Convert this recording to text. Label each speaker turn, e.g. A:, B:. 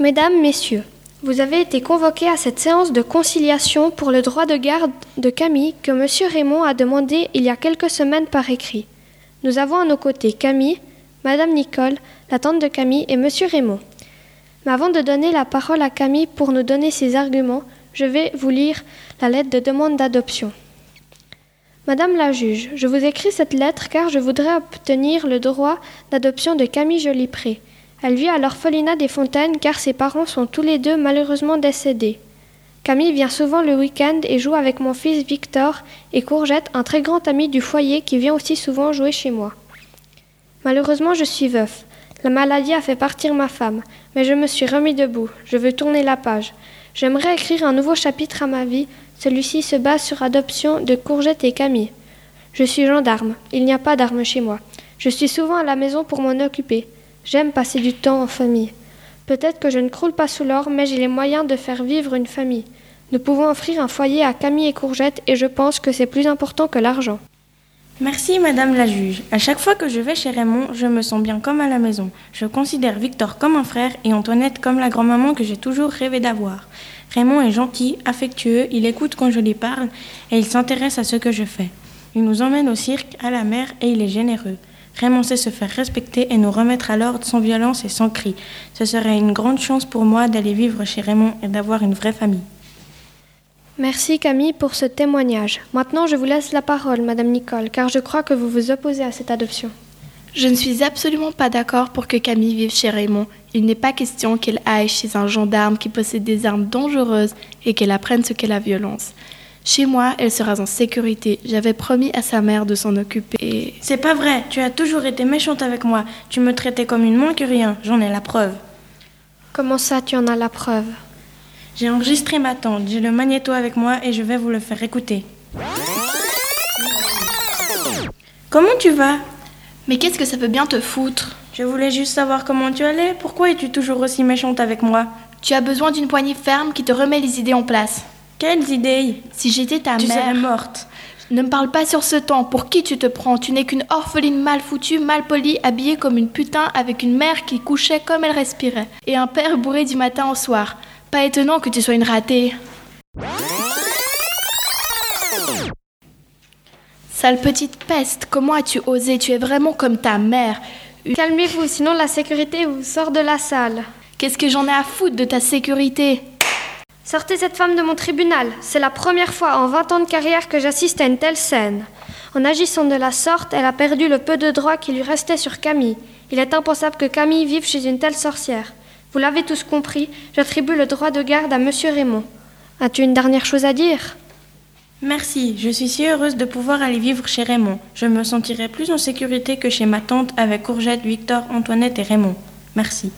A: Mesdames, Messieurs, vous avez été convoqués à cette séance de conciliation pour le droit de garde de Camille que M. Raymond a demandé il y a quelques semaines par écrit. Nous avons à nos côtés Camille, Madame Nicole, la tante de Camille et M. Raymond. Mais avant de donner la parole à Camille pour nous donner ses arguments, je vais vous lire la lettre de demande d'adoption. Madame la juge, je vous écris cette lettre car je voudrais obtenir le droit d'adoption de Camille Jolipré. Elle vit à l'orphelinat des Fontaines car ses parents sont tous les deux malheureusement décédés. Camille vient souvent le week-end et joue avec mon fils Victor et Courgette, un très grand ami du foyer qui vient aussi souvent jouer chez moi. Malheureusement, je suis veuf. La maladie a fait partir ma femme, mais je me suis remis debout. Je veux tourner la page. J'aimerais écrire un nouveau chapitre à ma vie. Celui-ci se base sur adoption de Courgette et Camille. Je suis gendarme. Il n'y a pas d'armes chez moi. Je suis souvent à la maison pour m'en occuper. J'aime passer du temps en famille. Peut-être que je ne croule pas sous l'or, mais j'ai les moyens de faire vivre une famille. Nous pouvons offrir un foyer à Camille et Courgette et je pense que c'est plus important que l'argent.
B: Merci, Madame la juge. À chaque fois que je vais chez Raymond, je me sens bien comme à la maison. Je considère Victor comme un frère et Antoinette comme la grand-maman que j'ai toujours rêvé d'avoir. Raymond est gentil, affectueux, il écoute quand je lui parle et il s'intéresse à ce que je fais. Il nous emmène au cirque, à la mer et il est généreux. Raymond sait se faire respecter et nous remettre à l'ordre sans violence et sans cris. Ce serait une grande chance pour moi d'aller vivre chez Raymond et d'avoir une vraie famille.
A: Merci Camille pour ce témoignage. Maintenant, je vous laisse la parole, Madame Nicole, car je crois que vous vous opposez à cette adoption.
C: Je ne suis absolument pas d'accord pour que Camille vive chez Raymond. Il n'est pas question qu'elle aille chez un gendarme qui possède des armes dangereuses et qu'elle apprenne ce qu'est la violence. Chez moi, elle sera en sécurité. J'avais promis à sa mère de s'en occuper.
B: C'est pas vrai, tu as toujours été méchante avec moi. Tu me traitais comme une moins que rien, j'en ai la preuve.
A: Comment ça, tu en as la preuve?
B: J'ai enregistré ma tante, j'ai le magnéto avec moi et je vais vous le faire écouter. Comment tu vas?
C: Mais qu'est-ce que ça peut bien te foutre?
B: Je voulais juste savoir comment tu allais. Pourquoi es-tu toujours aussi méchante avec moi?
C: Tu as besoin d'une poignée ferme qui te remet les idées en place.
B: Quelles idées
C: Si j'étais ta
B: Tu
C: mère.
B: serais morte.
C: Ne me parle pas sur ce temps. Pour qui tu te prends Tu n'es qu'une orpheline mal foutue, mal polie, habillée comme une putain, avec une mère qui couchait comme elle respirait, et un père bourré du matin au soir. Pas étonnant que tu sois une ratée. Sale petite peste, comment as-tu osé Tu es vraiment comme ta mère.
A: Calmez-vous, sinon la sécurité vous sort de la salle.
C: Qu'est-ce que j'en ai à foutre de ta sécurité?
A: Sortez cette femme de mon tribunal. C'est la première fois en 20 ans de carrière que j'assiste à une telle scène. En agissant de la sorte, elle a perdu le peu de droits qui lui restait sur Camille. Il est impensable que Camille vive chez une telle sorcière. Vous l'avez tous compris, j'attribue le droit de garde à Monsieur Raymond. As-tu une dernière chose à dire?
B: Merci, je suis si heureuse de pouvoir aller vivre chez Raymond. Je me sentirai plus en sécurité que chez ma tante avec Courgette, Victor, Antoinette et Raymond. Merci.